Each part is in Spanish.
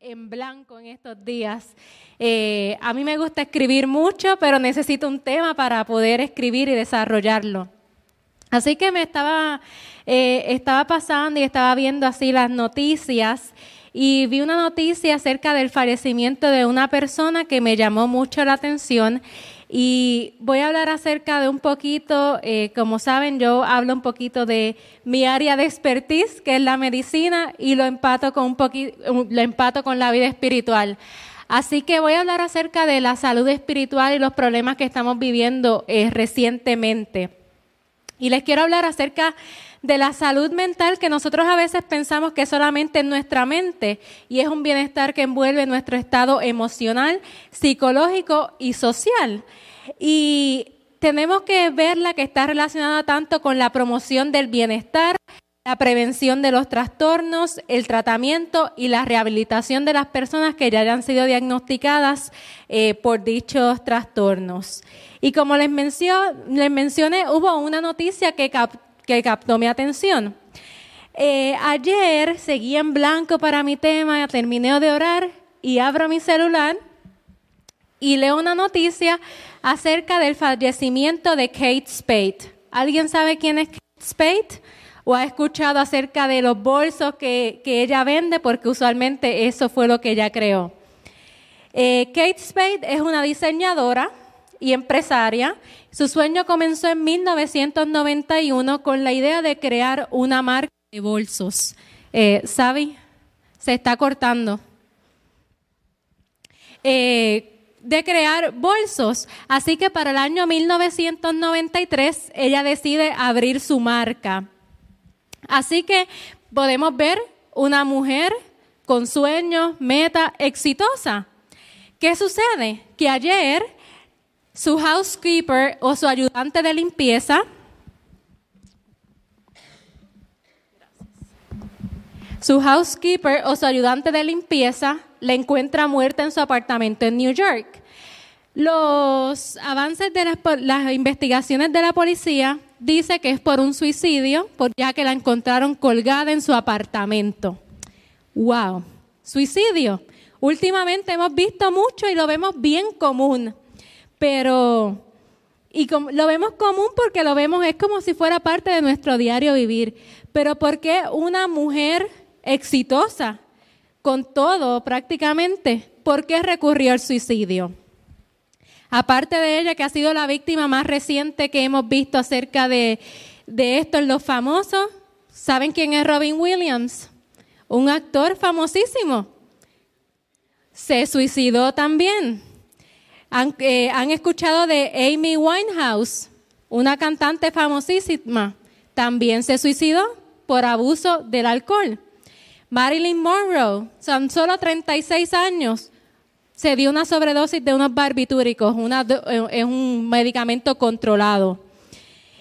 en blanco en estos días. Eh, a mí me gusta escribir mucho, pero necesito un tema para poder escribir y desarrollarlo. Así que me estaba, eh, estaba pasando y estaba viendo así las noticias y vi una noticia acerca del fallecimiento de una persona que me llamó mucho la atención y voy a hablar acerca de un poquito, eh, como saben, yo hablo un poquito de mi área de expertise, que es la medicina, y lo empato con un lo empato con la vida espiritual. Así que voy a hablar acerca de la salud espiritual y los problemas que estamos viviendo eh, recientemente. Y les quiero hablar acerca de la salud mental que nosotros a veces pensamos que solamente en nuestra mente y es un bienestar que envuelve nuestro estado emocional, psicológico y social. Y tenemos que verla que está relacionada tanto con la promoción del bienestar, la prevención de los trastornos, el tratamiento y la rehabilitación de las personas que ya hayan sido diagnosticadas eh, por dichos trastornos. Y como les, les mencioné, hubo una noticia que, que captó mi atención. Eh, ayer seguí en blanco para mi tema, terminé de orar y abro mi celular y leo una noticia acerca del fallecimiento de Kate Spade. ¿Alguien sabe quién es Kate Spade? ¿O ha escuchado acerca de los bolsos que, ella vende? Porque usualmente eso fue lo que ella creó. Eh, Kate Spade es una diseñadora y empresaria. Su sueño comenzó en 1991 con la idea de crear una marca de bolsos. Eh. Se está cortando. Eh, de crear bolsos. Así que para el año 1993 ella decide abrir su marca. Así que podemos ver una mujer con sueños, meta, exitosa. ¿Qué sucede? Que ayer su housekeeper o su ayudante de limpieza su housekeeper o su ayudante de limpieza le encuentra muerta en su apartamento en New York. Los avances de las, investigaciones de la policía dice que es por un suicidio, ya que la encontraron colgada en su apartamento. Wow, suicidio. Últimamente hemos visto mucho y lo vemos bien común. Pero, y lo vemos común porque lo vemos, es como si fuera parte de nuestro diario vivir. Pero ¿por qué una mujer exitosa, con todo prácticamente, por qué recurrió al suicidio? Aparte de ella, que ha sido la víctima más reciente que hemos visto acerca de, de esto en los famosos, ¿saben quién es Robin Williams? Un actor famosísimo. Se suicidó también. Eh, ¿Han, escuchado de Amy Winehouse, una cantante famosísima? También se suicidó por abuso del alcohol. Marilyn Monroe, son solo 36 años, se dio una sobredosis de unos barbitúricos, una, eh, es un medicamento controlado.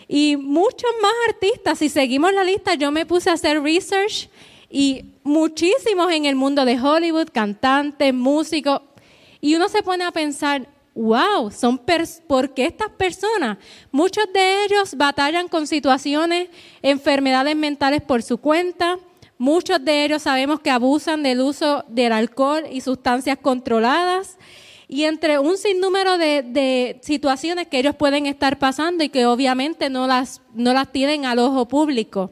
Y muchos más artistas, si seguimos la lista, yo me puse a hacer research y muchísimos en el mundo de Hollywood, cantantes, músicos, y uno se pone a pensar, wow, son ¿por qué estas personas? Muchos de ellos batallan con situaciones, enfermedades mentales por su cuenta. Muchos de ellos sabemos que abusan del uso del alcohol y sustancias controladas. Y entre un sinnúmero de, situaciones que ellos pueden estar pasando y que obviamente no las, no las tienen al ojo público.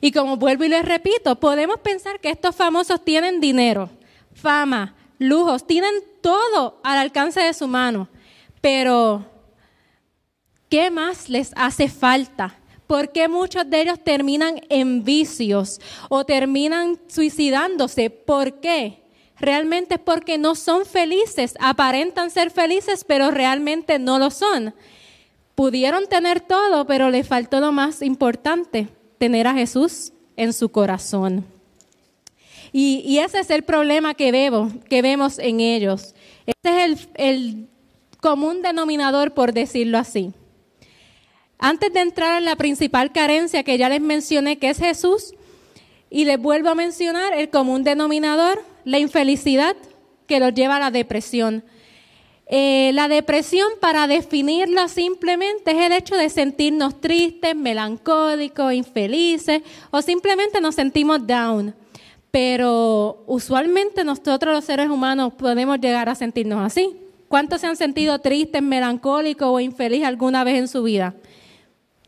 Y como vuelvo y les repito, podemos pensar que estos famosos tienen dinero, fama, lujos, tienen todo al alcance de su mano. Pero, ¿qué más les hace falta? ¿Por qué muchos de ellos terminan en vicios o terminan suicidándose? ¿Por qué? Realmente es porque no son felices, aparentan ser felices, pero realmente no lo son. Pudieron tener todo, pero les faltó lo más importante, tener a Jesús en su corazón. Y, ese es el problema que vemos, que vemos en ellos. Ese es el, común denominador, por decirlo así. Antes de entrar en la principal carencia que ya les mencioné, que es Jesús, y les vuelvo a mencionar el común denominador, la infelicidad que los lleva a la depresión. Eh, la depresión, para definirla simplemente, es el hecho de sentirnos tristes, melancólicos, infelices o simplemente nos sentimos down. Pero usualmente nosotros los seres humanos podemos llegar a sentirnos así. ¿Cuántos se han sentido tristes, melancólicos o infelices alguna vez en su vida?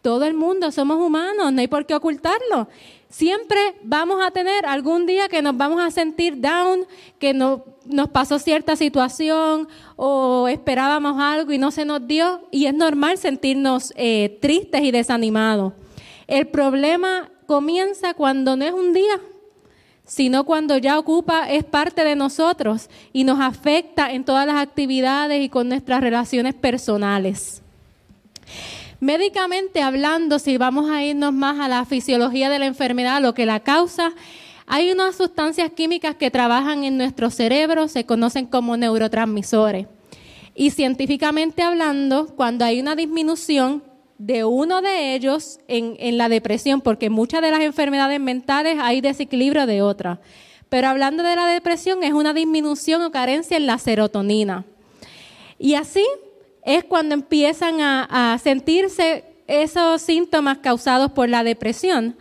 Todo el mundo somos humanos, no hay por qué ocultarlo. Siempre vamos a tener algún día que nos vamos a sentir down, que no, nos pasó cierta situación o esperábamos algo y no se nos dio. Y es normal sentirnos eh, tristes y desanimados. El problema comienza cuando no es un día, sino cuando ya ocupa, es parte de nosotros y nos afecta en todas las actividades y con nuestras relaciones personales. Médicamente hablando, si vamos a irnos más a la fisiología de la enfermedad, lo que la causa, hay unas sustancias químicas que trabajan en nuestro cerebro, se conocen como neurotransmisores. Y científicamente hablando, cuando hay una disminución de uno de ellos en, en la depresión, porque muchas de las enfermedades mentales hay desequilibrio de otras. Pero hablando de la depresión, es una disminución o carencia en la serotonina. Y así es cuando empiezan a, sentirse esos síntomas causados por la depresión.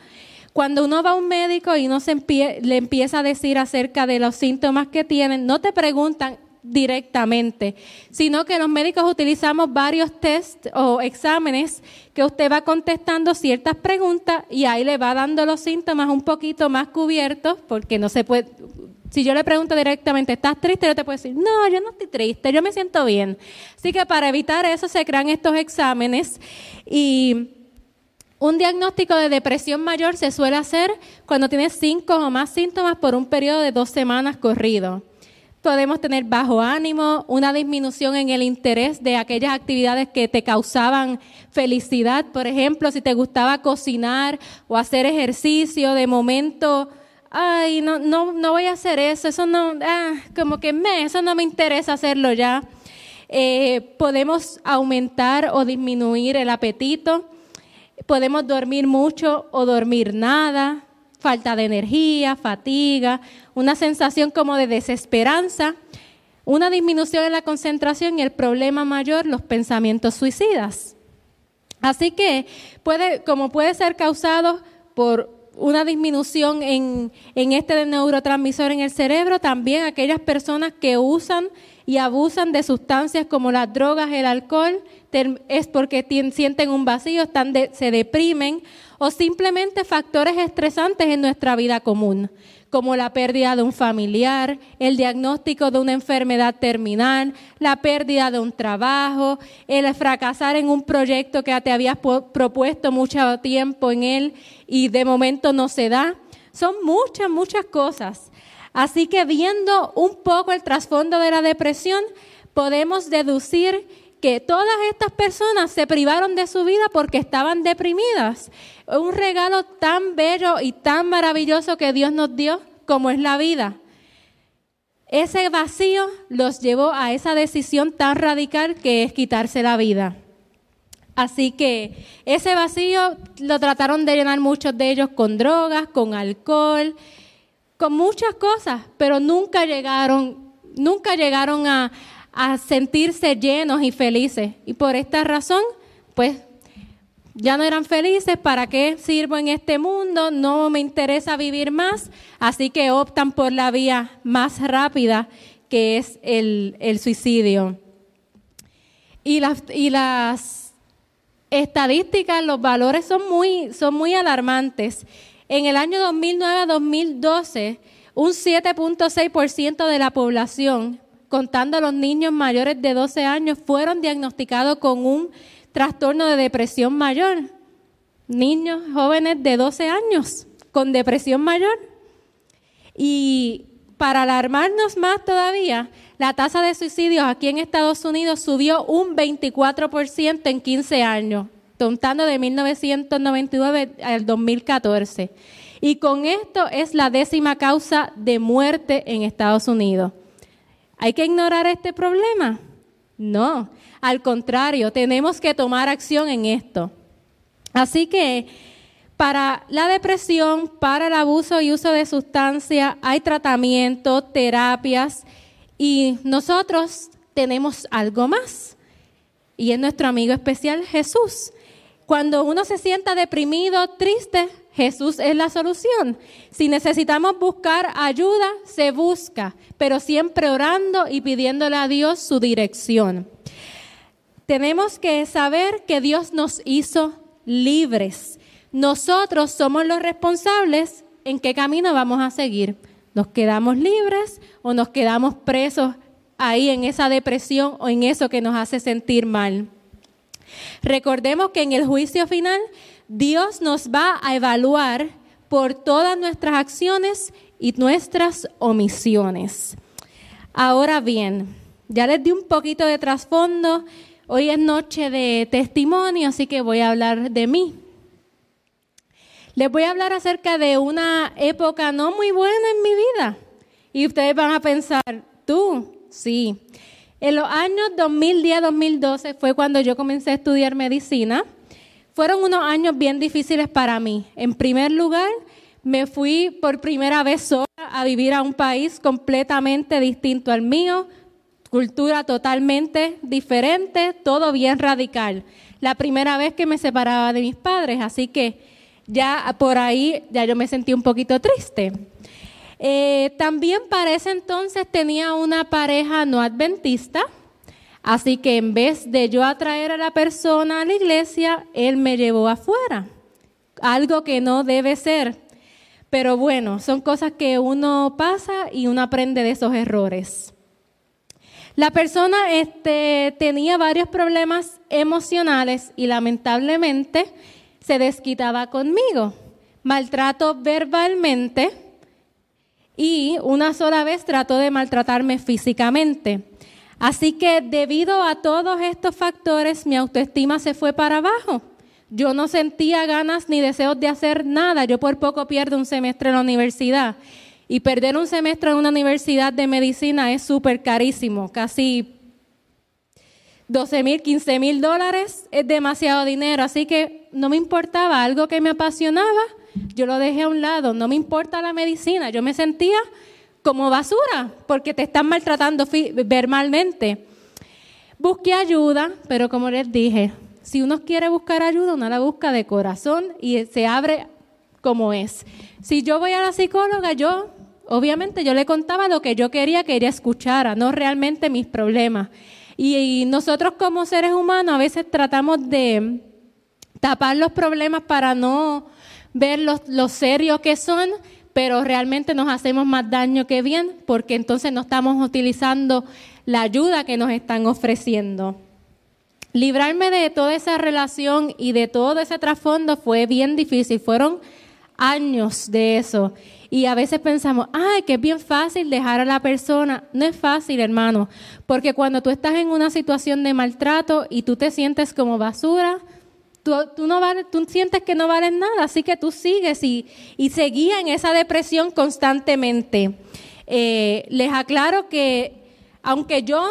Cuando uno va a un médico y no se le empieza a decir acerca de los síntomas que tienen, no te preguntan directamente, sino que los médicos utilizamos varios test o exámenes que usted va contestando ciertas preguntas y ahí le va dando los síntomas un poquito más cubiertos, porque no se puede, si yo le pregunto directamente, ¿estás triste? Yo te puedo decir, no, yo no estoy triste, yo me siento bien. Así que para evitar eso se crean estos exámenes y un diagnóstico de depresión mayor se suele hacer cuando tienes cinco o más síntomas por un periodo de dos semanas corrido. Podemos tener bajo ánimo, una disminución en el interés de aquellas actividades que te causaban felicidad. Por ejemplo, si te gustaba cocinar o hacer ejercicio, de momento ay, no, no, no voy a hacer eso, eso no, ah, como que me, eso no me interesa hacerlo ya. Eh, podemos aumentar o disminuir el apetito, podemos dormir mucho o dormir nada, falta de energía, fatiga, una sensación como de desesperanza, una disminución en la concentración y el problema mayor, los pensamientos suicidas. Así que puede, como puede ser causado por una disminución en, en este neurotransmisor en el cerebro, también aquellas personas que usan y abusan de sustancias como las drogas, el alcohol, es porque sienten un vacío, están se deprimen o simplemente factores estresantes en nuestra vida común como la pérdida de un familiar, el diagnóstico de una enfermedad terminal, la pérdida de un trabajo, el fracasar en un proyecto que te habías propuesto mucho tiempo en él y de momento no se da. Son muchas, muchas cosas. Así que viendo un poco el trasfondo de la depresión, podemos deducir que todas estas personas se privaron de su vida porque estaban deprimidas. Un regalo tan bello y tan maravilloso que Dios nos dio como es la vida. Ese vacío los llevó a esa decisión tan radical que es quitarse la vida. Así que ese vacío lo trataron de llenar muchos de ellos con drogas, con alcohol, con muchas cosas, pero nunca llegaron, nunca llegaron a, a sentirse llenos y felices. Y por esta razón, pues ya no eran felices, ¿para qué sirvo en este mundo? No me interesa vivir más, así que optan por la vía más rápida, que es el, suicidio. Y las, y las estadísticas, los valores son muy, son muy alarmantes. En el año 2009-2012, un 7.6% de la población contando a los niños mayores de 12 años, fueron diagnosticados con un trastorno de depresión mayor. Niños jóvenes de 12 años con depresión mayor. Y para alarmarnos más todavía, la tasa de suicidios aquí en Estados Unidos subió un 24% en 15 años, contando de 1999 al 2014. Y con esto es la décima causa de muerte en Estados Unidos. ¿Hay que ignorar este problema? No, al contrario, tenemos que tomar acción en esto. Así que para la depresión, para el abuso y uso de sustancias, hay tratamiento, terapias y nosotros tenemos algo más. Y es nuestro amigo especial Jesús. Cuando uno se sienta deprimido, triste, Jesús es la solución. Si necesitamos buscar ayuda, se busca, pero siempre orando y pidiéndole a Dios su dirección. Tenemos que saber que Dios nos hizo libres. Nosotros somos los responsables en qué camino vamos a seguir. ¿Nos quedamos libres o nos quedamos presos ahí en esa depresión o en eso que nos hace sentir mal? Recordemos que en el juicio final Dios nos va a evaluar por todas nuestras acciones y nuestras omisiones. Ahora bien, ya les di un poquito de trasfondo. Hoy es noche de testimonio, así que voy a hablar de mí. Les voy a hablar acerca de una época no muy buena en mi vida. Y ustedes van a pensar, tú, sí. En los años 2010-2012 fue cuando yo comencé a estudiar medicina. Fueron unos años bien difíciles para mí. En primer lugar, me fui por primera vez sola a vivir a un país completamente distinto al mío, cultura totalmente diferente, todo bien radical. La primera vez que me separaba de mis padres, así que ya por ahí ya yo me sentí un poquito triste. Eh, también para ese entonces tenía una pareja no adventista Así que en vez de yo atraer a la persona a la iglesia, él me llevó afuera. Algo que no debe ser. Pero bueno, son cosas que uno pasa y uno aprende de esos errores. La persona este, tenía varios problemas emocionales y lamentablemente se desquitaba conmigo. Maltrato verbalmente y una sola vez trató de maltratarme físicamente. Así que debido a todos estos factores, mi autoestima se fue para abajo. Yo no sentía ganas ni deseos de hacer nada. Yo por poco pierdo un semestre en la universidad. Y perder un semestre en una universidad de medicina es súper carísimo, casi 12 mil, 15 mil dólares es demasiado dinero. Así que no me importaba algo que me apasionaba, yo lo dejé a un lado. No me importa la medicina. Yo me sentía como basura porque te están maltratando verbalmente. Busqué ayuda, pero como les dije, si uno quiere buscar ayuda, uno la busca de corazón y se abre como es. Si yo voy a la psicóloga, yo, obviamente, yo le contaba lo que yo quería que ella escuchara, no realmente mis problemas. Y, nosotros como seres humanos a veces tratamos de tapar los problemas para no ver los serios que son pero realmente nos hacemos más daño que bien porque entonces no estamos utilizando la ayuda que nos están ofreciendo. Librarme de toda esa relación y de todo ese trasfondo fue bien difícil, fueron años de eso. Y a veces pensamos, ay, que es bien fácil dejar a la persona. No es fácil, hermano, porque cuando tú estás en una situación de maltrato y tú te sientes como basura, Tú, no tú sientes que no vales nada, así que tú sigues y, y seguía en esa depresión constantemente. Eh, les aclaro que aunque yo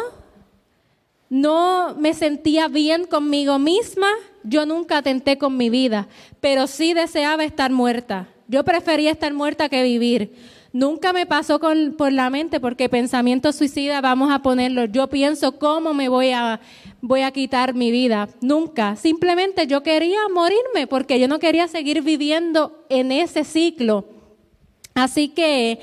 no me sentía bien conmigo misma, yo nunca atenté con mi vida, pero sí deseaba estar muerta. Yo prefería estar muerta que vivir. Nunca me pasó por la mente porque pensamiento suicida, vamos a ponerlo. Yo pienso cómo me voy a, voy a quitar mi vida. Nunca. Simplemente yo quería morirme porque yo no quería seguir viviendo en ese ciclo. Así que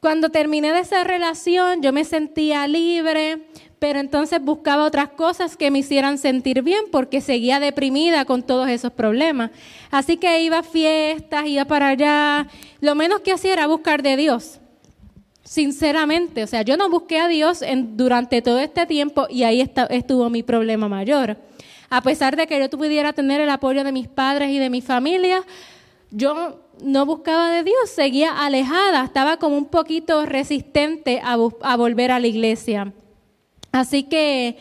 cuando terminé de esa relación, yo me sentía libre, pero entonces buscaba otras cosas que me hicieran sentir bien porque seguía deprimida con todos esos problemas. Así que iba a fiestas, iba para allá. Lo menos que hacía era buscar de Dios. Sinceramente, o sea, yo no busqué a Dios en, durante todo este tiempo y ahí estuvo mi problema mayor. A pesar de que yo pudiera tener el apoyo de mis padres y de mi familia, yo no buscaba de Dios, seguía alejada, estaba como un poquito resistente a, a volver a la iglesia. Así que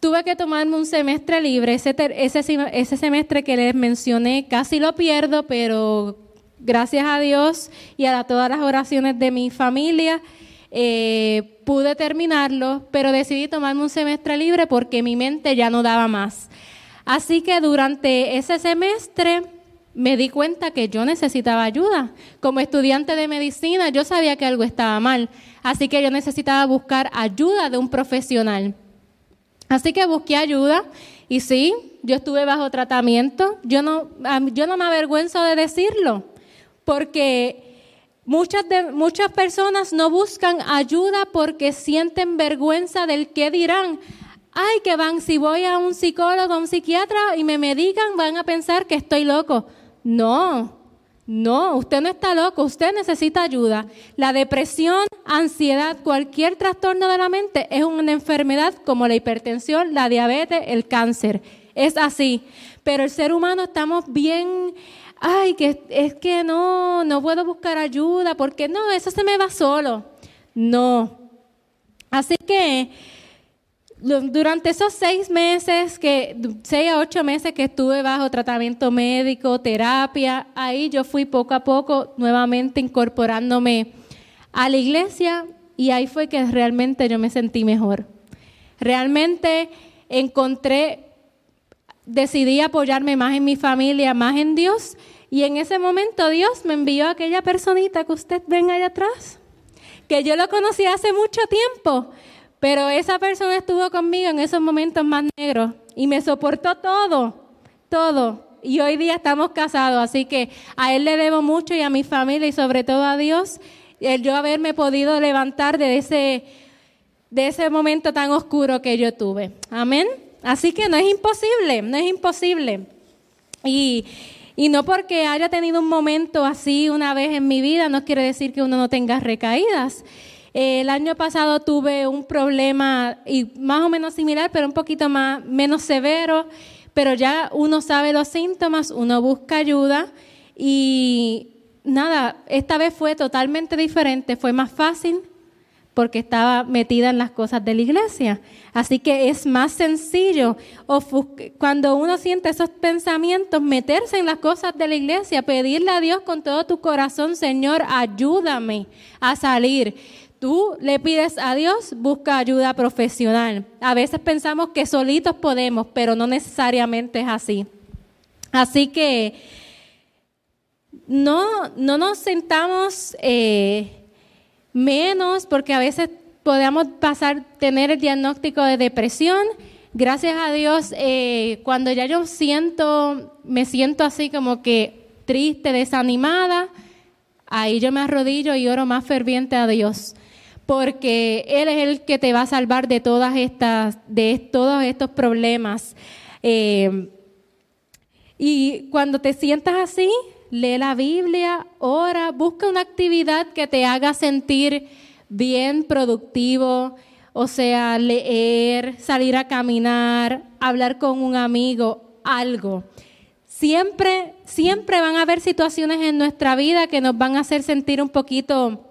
tuve que tomarme un semestre libre. Ese, ese, semestre que les mencioné casi lo pierdo, pero gracias a Dios y a todas las oraciones de mi familia eh, pude terminarlo, pero decidí tomarme un semestre libre porque mi mente ya no daba más. Así que durante ese semestre me di cuenta que yo necesitaba ayuda. Como estudiante de medicina, yo sabía que algo estaba mal. Así que yo necesitaba buscar ayuda de un profesional. Así que busqué ayuda Y sí, yo estuve bajo tratamiento. Yo no, yo no me avergüenzo de decirlo, porque muchas, de, muchas personas no buscan ayuda porque sienten vergüenza del qué dirán. Ay, que van, si voy a un psicólogo, a un psiquiatra y me medican, van a pensar que estoy loco. No, no, usted no está loco, usted necesita ayuda. La depresión, ansiedad, cualquier trastorno de la mente es una enfermedad como la hipertensión, la diabetes, el cáncer. Es así. Pero el ser humano estamos bien, ay, que es que no, no puedo buscar ayuda, porque no, eso se me va solo. No. Así que durante esos seis meses, que, seis a ocho meses que estuve bajo tratamiento médico, terapia, ahí yo fui poco a poco nuevamente incorporándome a la iglesia y ahí fue que realmente yo me sentí mejor. Realmente encontré, decidí apoyarme más en mi familia, más en Dios y en ese momento Dios me envió a aquella personita que usted ven allá atrás, que yo lo conocí hace mucho tiempo pero esa persona estuvo conmigo en esos momentos más negros y me soportó todo, todo. Y hoy día estamos casados, así que a él le debo mucho y a mi familia y sobre todo a Dios, el yo haberme podido levantar de ese, de ese momento tan oscuro que yo tuve. Amén. Así que no es imposible, no es imposible. Y, y no porque haya tenido un momento así una vez en mi vida, no quiere decir que uno no tenga recaídas. El año pasado tuve un problema y más o menos similar, pero un poquito más menos severo, pero ya uno sabe los síntomas, uno busca ayuda y nada, esta vez fue totalmente diferente, fue más fácil porque estaba metida en las cosas de la iglesia. Así que es más sencillo cuando uno siente esos pensamientos, meterse en las cosas de la iglesia, pedirle a Dios con todo tu corazón, Señor, ayúdame a salir tú le pides a Dios, busca ayuda profesional. A veces pensamos que solitos podemos, pero no necesariamente es así. Así que no, no nos sentamos eh, menos porque a veces podemos pasar, tener el diagnóstico de depresión. Gracias a Dios, eh, cuando ya yo siento, me siento así como que triste, desanimada, ahí yo me arrodillo y oro más ferviente a Dios porque Él es el que te va a salvar de todas estas, de todos estos problemas. Eh, y cuando te sientas así, lee la Biblia, ora, busca una actividad que te haga sentir bien, productivo, o sea, leer, salir a caminar, hablar con un amigo, algo. Siempre, siempre van a haber situaciones en nuestra vida que nos van a hacer sentir un poquito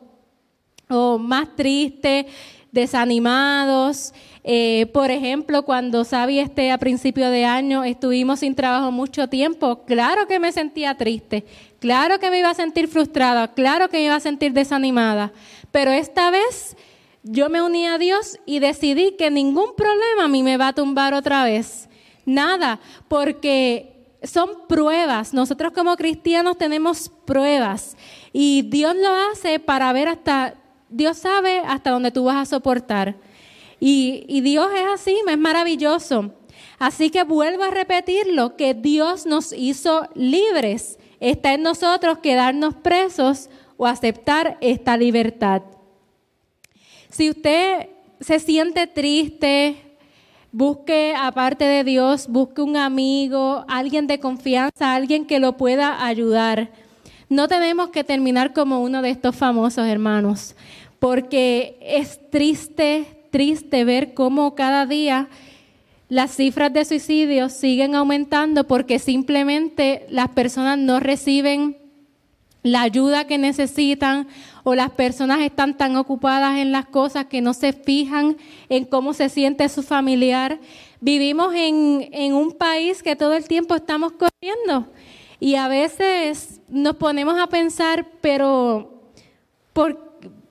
o más tristes, desanimados. Eh, por ejemplo, cuando Sabi este a principio de año estuvimos sin trabajo mucho tiempo, claro que me sentía triste, claro que me iba a sentir frustrada, claro que me iba a sentir desanimada, pero esta vez yo me uní a Dios y decidí que ningún problema a mí me va a tumbar otra vez. Nada, porque son pruebas. Nosotros como cristianos tenemos pruebas y Dios lo hace para ver hasta Dios sabe hasta dónde tú vas a soportar. Y, Dios es así, es maravilloso. Así que vuelvo a repetirlo, que Dios nos hizo libres. Está en nosotros quedarnos presos o aceptar esta libertad. Si usted se siente triste, busque aparte de Dios, busque un amigo, alguien de confianza, alguien que lo pueda ayudar. No tenemos que terminar como uno de estos famosos hermanos porque es triste, triste ver cómo cada día las cifras de suicidios siguen aumentando porque simplemente las personas no reciben la ayuda que necesitan o las personas están tan ocupadas en las cosas que no se fijan en cómo se siente su familiar. Vivimos en, en un país que todo el tiempo estamos corriendo y a veces nos ponemos a pensar, pero ¿por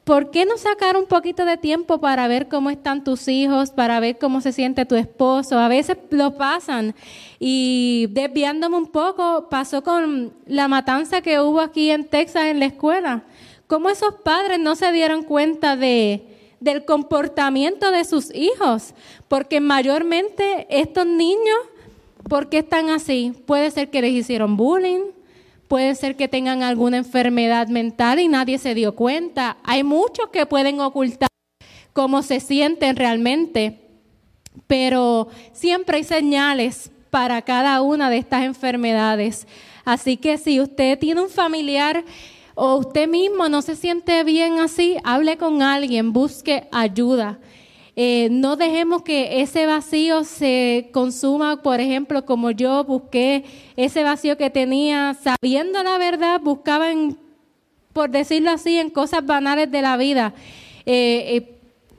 ¿por qué no sacar un poquito de tiempo para ver cómo están tus hijos, para ver cómo se siente tu esposo? A veces lo pasan. Y desviándome un poco, pasó con la matanza que hubo aquí en Texas en la escuela. ¿Cómo esos padres no se dieron cuenta de, del comportamiento de sus hijos? Porque mayormente estos niños ¿Por qué están así? Puede ser que les hicieron bullying, puede ser que tengan alguna enfermedad mental y nadie se dio cuenta. Hay muchos que pueden ocultar cómo se sienten realmente, pero siempre hay señales para cada una de estas enfermedades. Así que si usted tiene un familiar o usted mismo no se siente bien así, hable con alguien, busque ayuda. Eh, no dejemos que ese vacío se consuma, por ejemplo, como yo busqué ese vacío que tenía, sabiendo la verdad, buscaba, en, por decirlo así, en cosas banales de la vida. Eh, eh,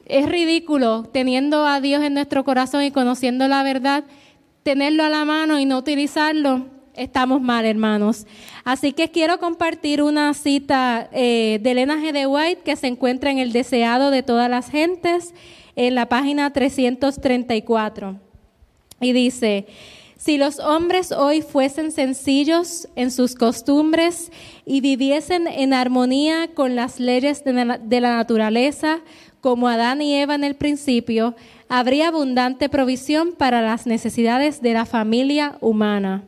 es ridículo, teniendo a Dios en nuestro corazón y conociendo la verdad, tenerlo a la mano y no utilizarlo, estamos mal, hermanos. Así que quiero compartir una cita de Elena G. de White que se encuentra en el deseado de todas las gentes en la página 334. Y dice, si los hombres hoy fuesen sencillos en sus costumbres y viviesen en armonía con las leyes de la, naturaleza, como Adán y Eva en el principio, habría abundante provisión para las necesidades de la familia humana.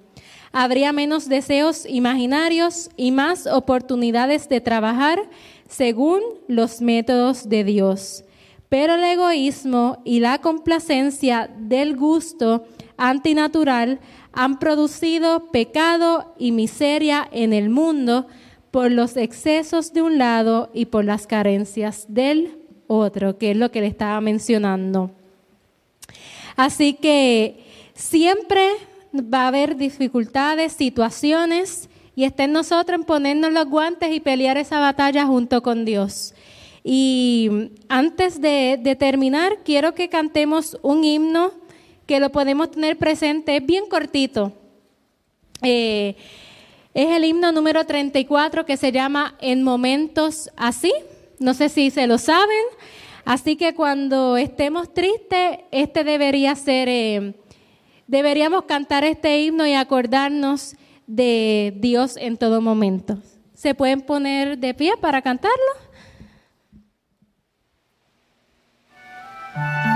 Habría menos deseos imaginarios y más oportunidades de trabajar según los métodos de Dios. Pero el egoísmo y la complacencia del gusto antinatural han producido pecado y miseria en el mundo por los excesos de un lado y por las carencias del otro, que es lo que le estaba mencionando. Así que siempre va a haber dificultades, situaciones, y está en nosotros en ponernos los guantes y pelear esa batalla junto con Dios. Y antes de, terminar, quiero que cantemos un himno que lo podemos tener presente, es bien cortito. Eh, es el himno número 34 que se llama En momentos así. No sé si se lo saben. Así que cuando estemos tristes, este debería ser, eh, deberíamos cantar este himno y acordarnos de Dios en todo momento. ¿Se pueden poner de pie para cantarlo? Pueden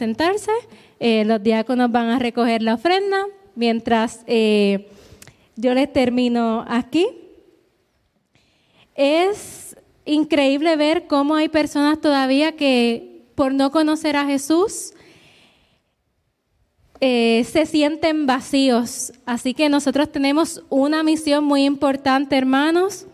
sentarse. Eh, los diáconos van a recoger la ofrenda mientras eh, yo les termino aquí. Es increíble ver cómo hay personas todavía que por no conocer a Jesús eh, se sienten vacíos. Así que nosotros tenemos una misión muy importante, hermanos,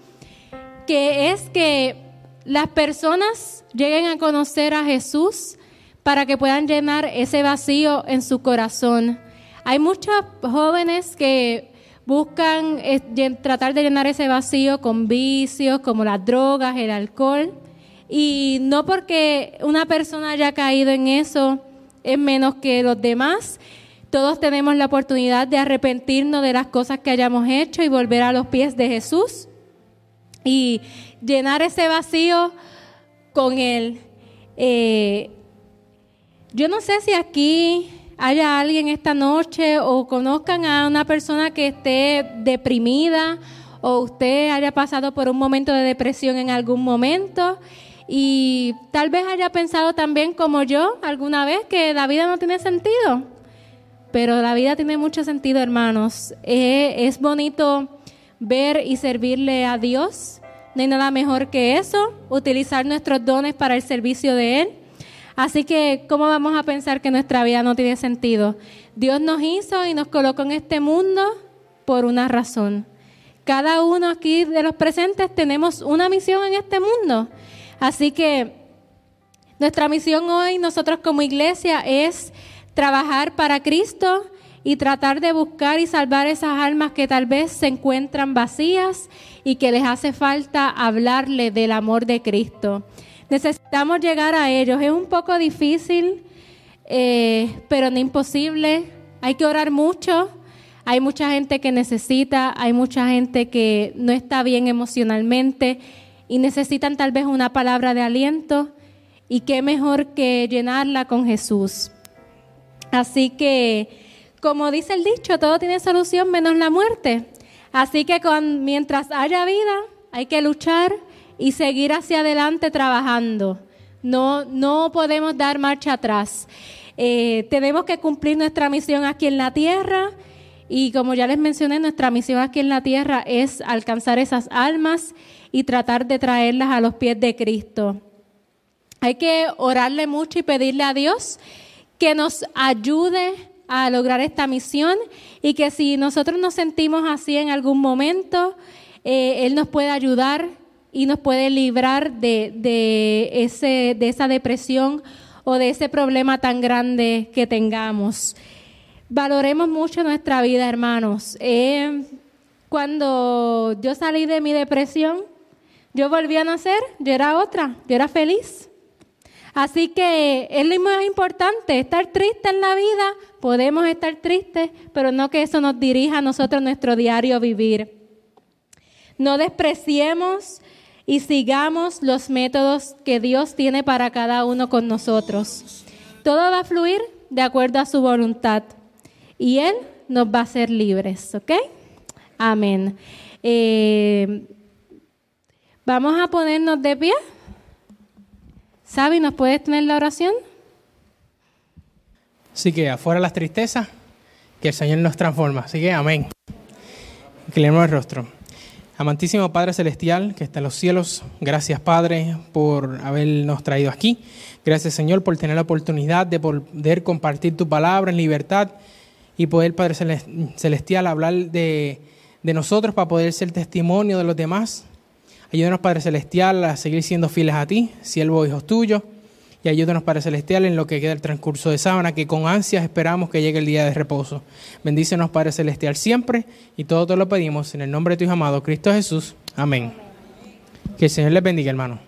que es que las personas lleguen a conocer a Jesús para que puedan llenar ese vacío en su corazón. Hay muchos jóvenes que buscan eh, tratar de llenar ese vacío con vicios como las drogas, el alcohol, y no porque una persona haya caído en eso es menos que los demás. Todos tenemos la oportunidad de arrepentirnos de las cosas que hayamos hecho y volver a los pies de Jesús y llenar ese vacío con Él. Eh, yo no sé si aquí haya alguien esta noche o conozcan a una persona que esté deprimida o usted haya pasado por un momento de depresión en algún momento y tal vez haya pensado también como yo alguna vez que la vida no tiene sentido. pero la vida tiene mucho sentido, hermanos. Eh, es bonito ver y servirle a Dios. No hay nada mejor que eso, utilizar nuestros dones para el servicio de Él. Así que, ¿cómo vamos a pensar que nuestra vida no tiene sentido? Dios nos hizo y nos colocó en este mundo por una razón. Cada uno aquí de los presentes tenemos una misión en este mundo. Así que nuestra misión hoy, nosotros como iglesia, es trabajar para Cristo y tratar de buscar y salvar esas almas que tal vez se encuentran vacías y que les hace falta hablarle del amor de Cristo. Necesitamos llegar a ellos. Es un poco difícil, eh, pero no imposible. Hay que orar mucho. Hay mucha gente que necesita, hay mucha gente que no está bien emocionalmente y necesitan tal vez una palabra de aliento. Y qué mejor que llenarla con Jesús. Así que, como dice el dicho, todo tiene solución menos la muerte. Así que con, mientras haya vida, hay que luchar y seguir hacia adelante trabajando. No, no podemos dar marcha atrás. Eh, tenemos que cumplir nuestra misión aquí en la tierra y como ya les mencioné, nuestra misión aquí en la tierra es alcanzar esas almas y tratar de traerlas a los pies de Cristo. Hay que orarle mucho y pedirle a Dios que nos ayude a lograr esta misión y que si nosotros nos sentimos así en algún momento, eh, Él nos puede ayudar y nos puede librar de, ese, de esa depresión o de ese problema tan grande que tengamos. Valoremos mucho nuestra vida, hermanos. Eh, cuando yo salí de mi depresión, yo volví a nacer, yo era otra, yo era feliz. Así que es lo más importante, estar triste en la vida, podemos estar tristes, pero no que eso nos dirija a nosotros nuestro diario vivir. No despreciemos y sigamos los métodos que Dios tiene para cada uno con nosotros. Todo va a fluir de acuerdo a su voluntad y Él nos va a hacer libres, ¿ok? Amén. Eh, vamos a ponernos de pie. Sabi, ¿nos puedes tener la oración? Así que afuera las tristezas, que el Señor nos transforma. Así que amén. Inclinemos el rostro. Amantísimo Padre Celestial que está en los cielos, gracias Padre por habernos traído aquí. Gracias Señor por tener la oportunidad de poder compartir tu palabra en libertad y poder Padre Celestial hablar de, nosotros para poder ser testimonio de los demás Ayúdanos, Padre Celestial, a seguir siendo fieles a ti, siervos hijos tuyos. Y ayúdanos, Padre Celestial, en lo que queda el transcurso de sábana, que con ansias esperamos que llegue el día de reposo. Bendícenos, Padre Celestial, siempre. Y todo te lo pedimos en el nombre de tu amado, Cristo Jesús. Amén. Que el Señor les bendiga, hermano.